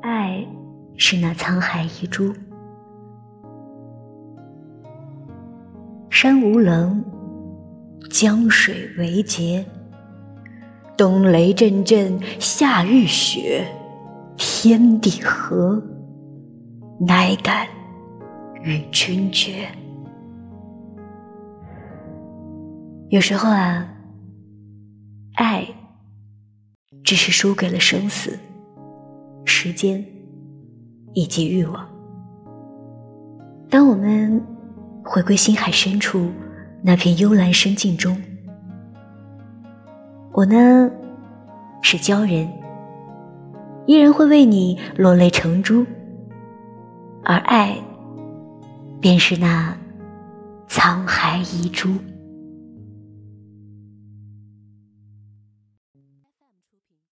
爱是那沧海一珠，山无棱，江水为竭。冬雷阵阵，夏雨雪，天地合，乃敢与君绝。有时候啊，爱只是输给了生死、时间以及欲望。当我们回归心海深处那片幽蓝深境中。我呢，是鲛人，依然会为你落泪成珠，而爱，便是那沧海遗珠。